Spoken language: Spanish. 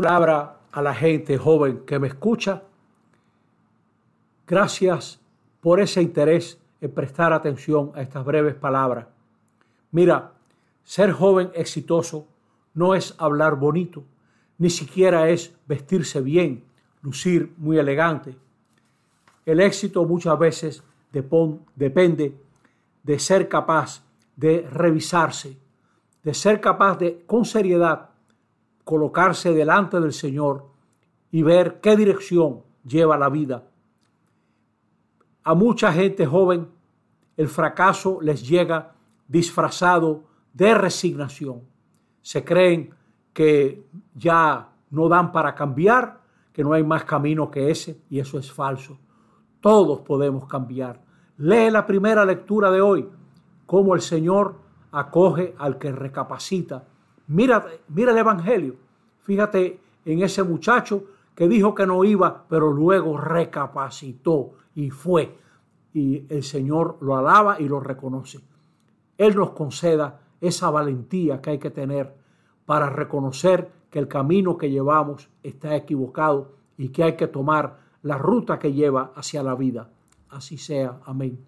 palabra a la gente joven que me escucha. Gracias por ese interés en prestar atención a estas breves palabras. Mira, ser joven exitoso no es hablar bonito, ni siquiera es vestirse bien, lucir muy elegante. El éxito muchas veces depende de ser capaz de revisarse, de ser capaz de, con seriedad, colocarse delante del Señor y ver qué dirección lleva la vida. A mucha gente joven el fracaso les llega disfrazado de resignación. Se creen que ya no dan para cambiar, que no hay más camino que ese, y eso es falso. Todos podemos cambiar. Lee la primera lectura de hoy, cómo el Señor acoge al que recapacita. Mira, mira el Evangelio. Fíjate en ese muchacho que dijo que no iba, pero luego recapacitó y fue. Y el Señor lo alaba y lo reconoce. Él nos conceda esa valentía que hay que tener para reconocer que el camino que llevamos está equivocado y que hay que tomar la ruta que lleva hacia la vida. Así sea. Amén.